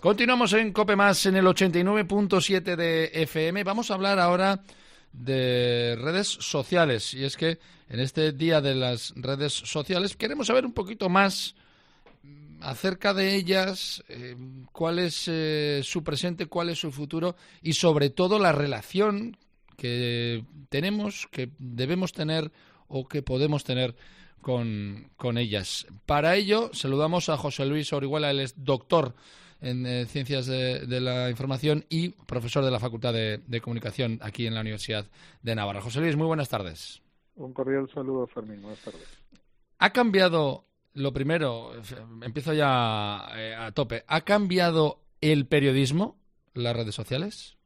Continuamos en Cope Más en el 89.7 de FM. Vamos a hablar ahora de redes sociales. Y es que en este día de las redes sociales queremos saber un poquito más acerca de ellas, eh, cuál es eh, su presente, cuál es su futuro y sobre todo la relación que tenemos, que debemos tener o que podemos tener con, con ellas. Para ello saludamos a José Luis Orihuela, él es doctor en eh, Ciencias de, la Información y profesor de la Facultad de, Comunicación aquí en la Universidad de Navarra. José Luis, muy buenas tardes. Un cordial saludo, Fermín. Buenas tardes. ¿Ha cambiado, lo primero, empiezo ya eh, a tope, ¿ha cambiado el periodismo, las redes sociales?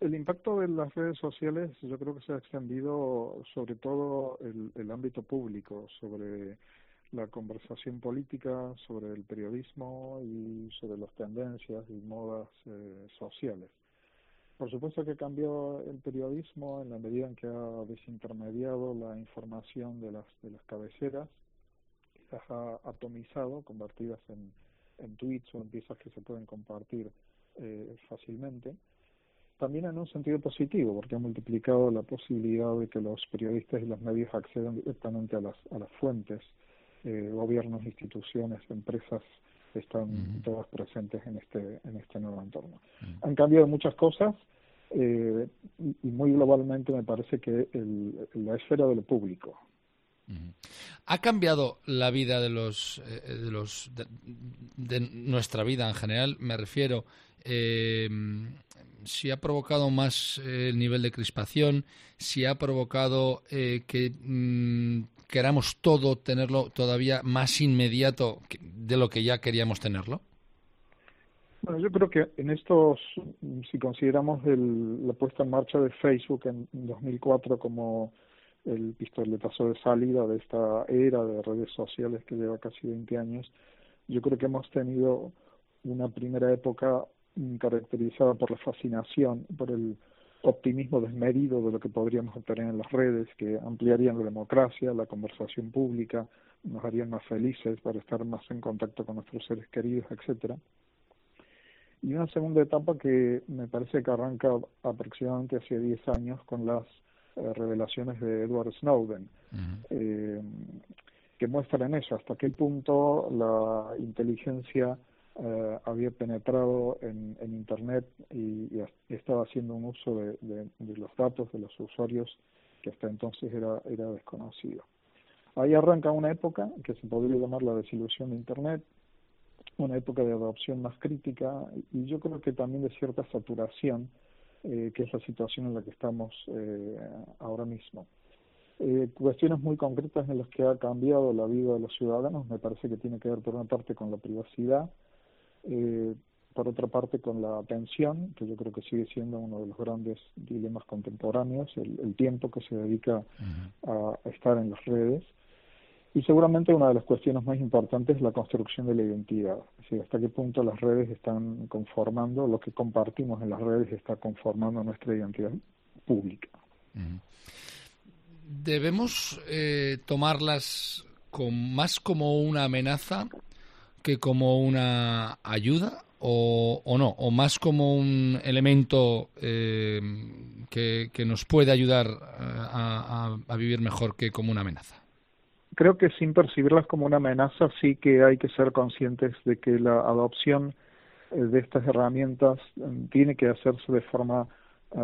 El, impacto de las redes sociales yo creo que se ha extendido sobre todo el, el ámbito público, sobre la conversación política, sobre el periodismo y sobre las tendencias y modas eh, sociales. Por supuesto que cambió el periodismo en la medida en que ha desintermediado la información de las, de las cabeceras las ha atomizado, convertidas en, en tweets o en piezas que se pueden compartir eh, fácilmente. También en un sentido positivo, porque ha multiplicado la posibilidad de que los periodistas y los medios accedan directamente a las, a las fuentes eh, gobiernos, instituciones, empresas están todas presentes en este, en este nuevo entorno. Han cambiado muchas cosas eh, y muy globalmente me parece que el, la esfera de lo público. ¿Ha cambiado la vida de los, eh, de, los de, nuestra vida en general? Me refiero, eh, si ha provocado más el nivel de crispación, si ha provocado que mm, queramos todo tenerlo todavía más inmediato de lo que ya queríamos tenerlo? Bueno, yo creo que en estos, si consideramos el, la puesta en marcha de Facebook en 2004 como el pistoletazo de salida de esta era de redes sociales que lleva casi 20 años, yo creo que hemos tenido una primera época caracterizada por la fascinación, por el optimismo desmedido de lo que podríamos obtener en las redes, que ampliarían la democracia, la conversación pública, nos harían más felices para estar más en contacto con nuestros seres queridos, etcétera. Y una segunda etapa que me parece que arranca aproximadamente hace 10 años con las eh, revelaciones de Edward Snowden, eh, que muestran eso, hasta qué punto la inteligencia eh, había penetrado en, Internet y, estaba haciendo un uso de, de, los datos de los usuarios que hasta entonces era, era desconocido. Ahí arranca una época que se podría llamar la desilusión de Internet, una época de adopción más crítica y yo creo que también de cierta saturación, eh, que es la situación en la que estamos eh, ahora mismo. Eh, cuestiones muy concretas en las que ha cambiado la vida de los ciudadanos, me parece que tiene que ver por una parte con la privacidad, eh, por otra parte, con la atención, que yo creo que sigue siendo uno de los grandes dilemas contemporáneos, el, tiempo que se dedica a, estar en las redes. Y seguramente una de las cuestiones más importantes es la construcción de la identidad. Es hasta qué punto las redes están conformando, lo que compartimos en las redes está conformando nuestra identidad pública. ¿Debemos eh, tomarlas con, más como una amenaza que como una ayuda o, no, o más como un elemento eh, que, que, nos puede ayudar eh, a, a, vivir mejor que como una amenaza? Creo que sin percibirlas como una amenaza sí que hay que ser conscientes de que la adopción eh, de estas herramientas tiene que hacerse de forma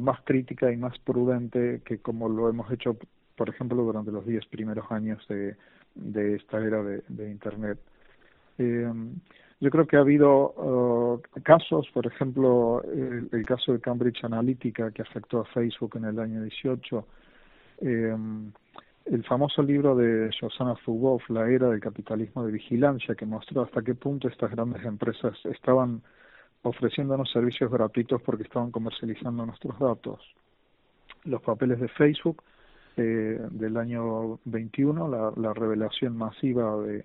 más crítica y más prudente que como lo hemos hecho, por ejemplo, durante los diez primeros años de, de esta era de Internet. Eh, yo creo que ha habido uh, casos, por ejemplo, el, caso de Cambridge Analytica que afectó a Facebook en el año 18, eh, el famoso libro de Shoshana Zuboff, La era del capitalismo de vigilancia, que mostró hasta qué punto estas grandes empresas estaban ofreciéndonos servicios gratuitos porque estaban comercializando nuestros datos. Los papeles de Facebook eh, del año 21, la, la revelación masiva de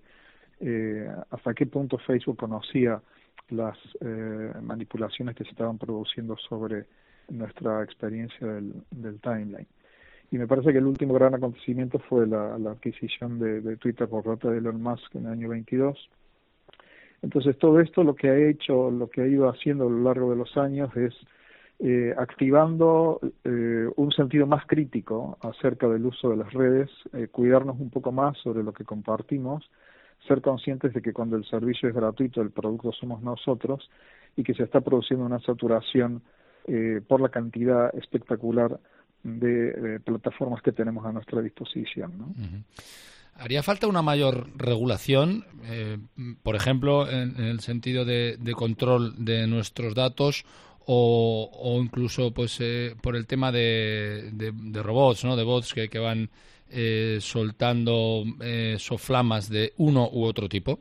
eh, hasta qué punto Facebook conocía las eh, manipulaciones que se estaban produciendo sobre nuestra experiencia del, timeline. Y me parece que el último gran acontecimiento fue la, la adquisición de, de, Twitter por parte de Elon Musk en el año 22, Entonces todo esto lo que ha hecho, lo que ha ido haciendo a lo largo de los años es eh, activando eh, un sentido más crítico acerca del uso de las redes, eh, cuidarnos un poco más sobre lo que compartimos, ser conscientes de que cuando el servicio es gratuito el producto somos nosotros y que se está produciendo una saturación eh, por la cantidad espectacular de, plataformas que tenemos a nuestra disposición. ¿no? ¿Haría falta una mayor regulación, eh, por ejemplo, en, el sentido de, control de nuestros datos o, incluso pues eh, por el tema de, robots, ¿no? de bots que, que van eh, soltando soflamas de uno u otro tipo?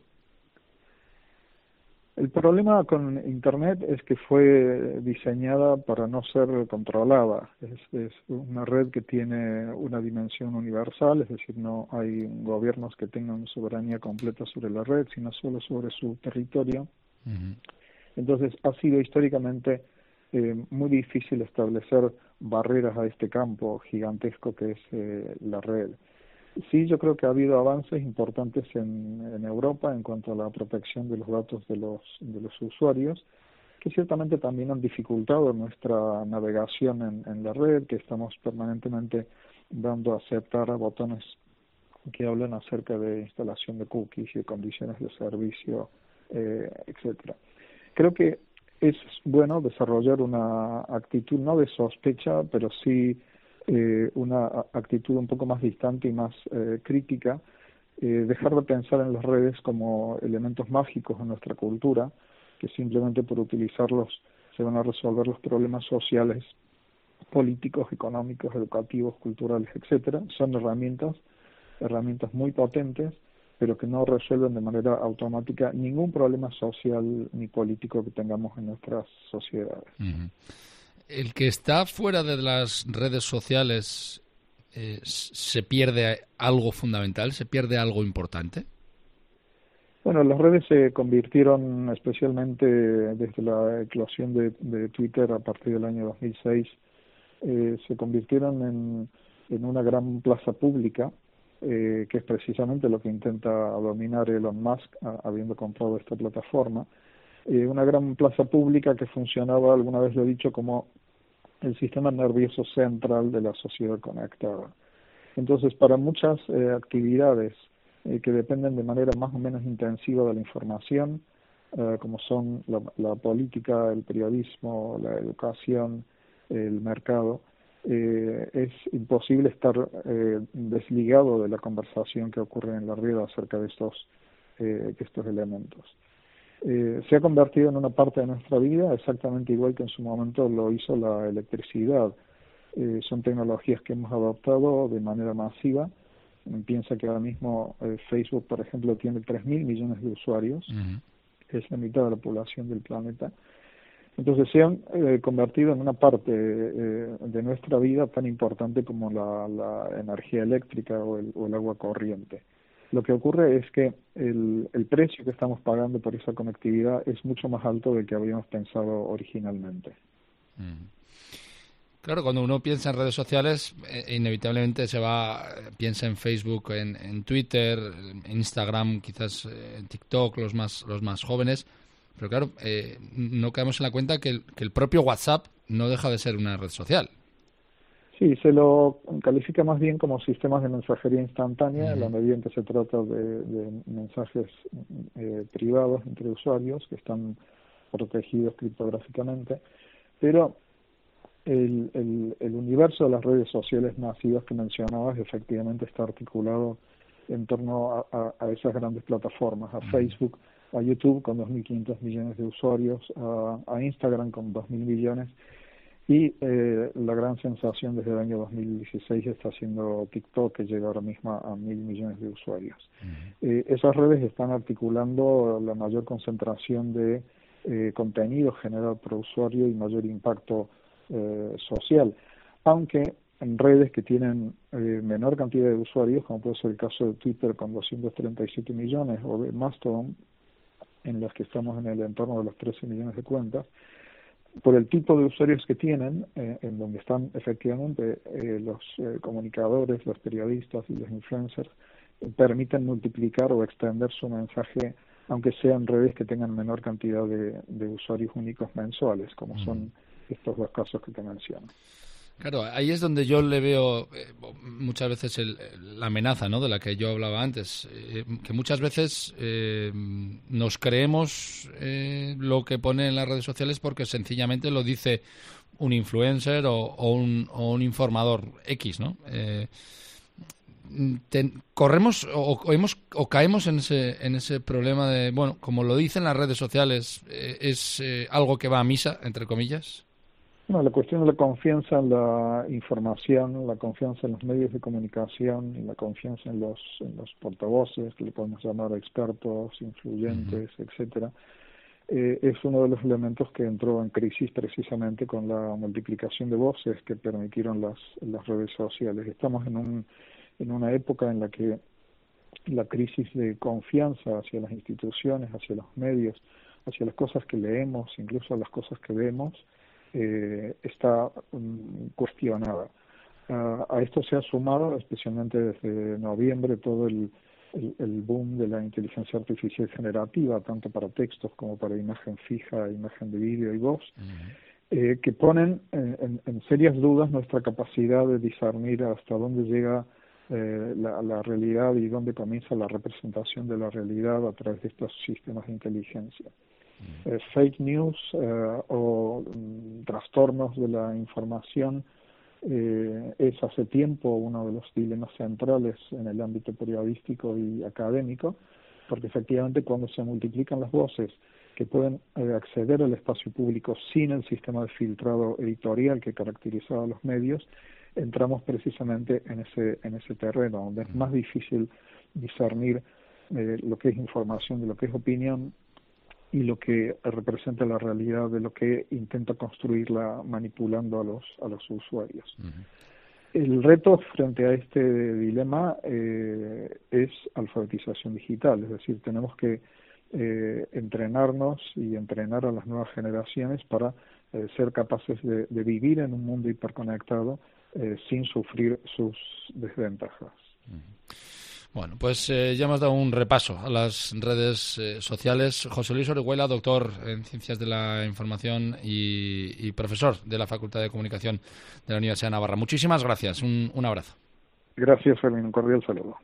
El problema con Internet es que fue diseñada para no ser controlada. Es, una red que tiene una dimensión universal, es decir, no hay gobiernos que tengan soberanía completa sobre la red, sino solo sobre su territorio. Entonces, ha sido históricamente eh, muy difícil establecer barreras a este campo gigantesco que es eh, la red. Sí, yo creo que ha habido avances importantes en, en Europa en cuanto a la protección de los datos de los, de los usuarios, que ciertamente también han dificultado nuestra navegación en, en la red, que estamos permanentemente dando a aceptar a botones que hablan acerca de instalación de cookies y de condiciones de servicio, eh, etcétera. Creo que es bueno desarrollar una actitud no de sospecha, pero sí eh, una actitud un poco más distante y más eh, crítica, eh, dejar de pensar en las redes como elementos mágicos en nuestra cultura, que simplemente por utilizarlos se van a resolver los problemas sociales, políticos, económicos, educativos, culturales, etcétera. Son herramientas, herramientas muy potentes, pero que no resuelven de manera automática ningún problema social ni político que tengamos en nuestras sociedades. El que está fuera de las redes sociales eh, se pierde algo fundamental, se pierde algo importante. Bueno, las redes se convirtieron especialmente desde la eclosión de, Twitter a partir del año 2006, eh, se convirtieron en, en, una gran plaza pública, eh, que es precisamente lo que intenta dominar Elon Musk, habiendo comprado esta plataforma. una gran plaza pública que funcionaba, alguna vez lo he dicho, como el sistema nervioso central de la sociedad conectada. Entonces, para muchas eh, actividades eh, que dependen de manera más o menos intensiva de la información, eh, como son la, política, el periodismo, la educación, el mercado, es imposible estar desligado de la conversación que ocurre en la red acerca de estos, de estos elementos. Eh, se ha convertido en una parte de nuestra vida exactamente igual que en su momento lo hizo la electricidad. Eh, son tecnologías que hemos adoptado de manera masiva. Piensa que ahora mismo eh, Facebook, por ejemplo, tiene 3.000 millones de usuarios, es la mitad de la población del planeta. Entonces se han convertido en una parte de nuestra vida tan importante como la, energía eléctrica o el agua corriente. Lo que ocurre es que el, el precio que estamos pagando por esa conectividad es mucho más alto del que habíamos pensado originalmente. Mm. Claro, cuando uno piensa en redes sociales, eh, inevitablemente se va, piensa en Facebook, en, en Twitter, en Instagram, quizás eh, en TikTok, los más, los más jóvenes. Pero claro, eh, no caemos en la cuenta que que el propio WhatsApp no deja de ser una red social. Sí, se lo califica más bien como sistemas de mensajería instantánea, en la medida en que se trata de, mensajes eh, privados entre usuarios que están protegidos criptográficamente, pero el, el, universo de las redes sociales masivas que mencionabas efectivamente está articulado en torno a, esas grandes plataformas, a Facebook, a YouTube con 2.500 millones de usuarios, a, a Instagram con 2.000 millones y eh, la gran sensación desde el año 2016 está siendo TikTok, que llega ahora mismo a mil millones de usuarios. eh, esas redes están articulando la mayor concentración de eh, contenido generado por usuario y mayor impacto eh, social, aunque en redes que tienen eh, menor cantidad de usuarios, como puede ser el caso de Twitter con 237 millones, o de Mastodon, en las que estamos en el entorno de los 13 millones de cuentas, por el tipo de usuarios que tienen, eh, en donde están efectivamente eh, los eh, comunicadores, los periodistas y los influencers, permiten multiplicar o extender su mensaje aunque sean redes que tengan menor cantidad de, de usuarios únicos mensuales, como son estos dos casos que te menciono. Claro, ahí es donde yo le veo eh, muchas veces la amenaza ¿no? de la que yo hablaba antes, eh, que muchas veces eh, nos creemos lo que pone en las redes sociales porque sencillamente lo dice un influencer o, un, o un, informador X, ¿no? corremos o, o, caemos en ese, en ese problema de, bueno, como lo dicen las redes sociales, es algo que va a misa, entre comillas. No, la cuestión de la confianza en la información, la confianza en los medios de comunicación y la confianza en los, en los portavoces, que le podemos llamar expertos, influyentes, etcétera, eh, es uno de los elementos que entró en crisis precisamente con la multiplicación de voces que permitieron las, las redes sociales. Estamos en, un, en una época en la que la crisis de confianza hacia las instituciones, hacia los medios, hacia las cosas que leemos, incluso las cosas que vemos, eh, está um, cuestionada. Uh, a esto se ha sumado, especialmente desde noviembre, todo el, el, boom de la inteligencia artificial generativa, tanto para textos como para imagen fija, imagen de vídeo y voz, eh, que ponen en, en, serias dudas nuestra capacidad de discernir hasta dónde llega eh, la, la, realidad y dónde comienza la representación de la realidad a través de estos sistemas de inteligencia. Eh, fake news eh, o mm, trastornos de la información eh, es hace tiempo uno de los dilemas centrales en el ámbito periodístico y académico, porque efectivamente cuando se multiplican las voces que pueden acceder al espacio público sin el sistema de filtrado editorial que caracterizaba a los medios, entramos precisamente en ese, en ese terreno, donde es más difícil discernir lo que es información de lo que es opinión y lo que representa la realidad de lo que intenta construirla manipulando a los, a los usuarios. El reto frente a este dilema eh, es alfabetización digital, es decir, tenemos que eh, entrenarnos y entrenar a las nuevas generaciones para eh, ser capaces de, vivir en un mundo hiperconectado sin sufrir sus desventajas. Bueno, pues eh, ya hemos dado un repaso a las redes eh, sociales. José Luis Orihuela, doctor en Ciencias de la Información y, profesor de la Facultad de Comunicación de la Universidad de Navarra. Muchísimas gracias. Un, abrazo. Gracias, Fermín. Un cordial saludo.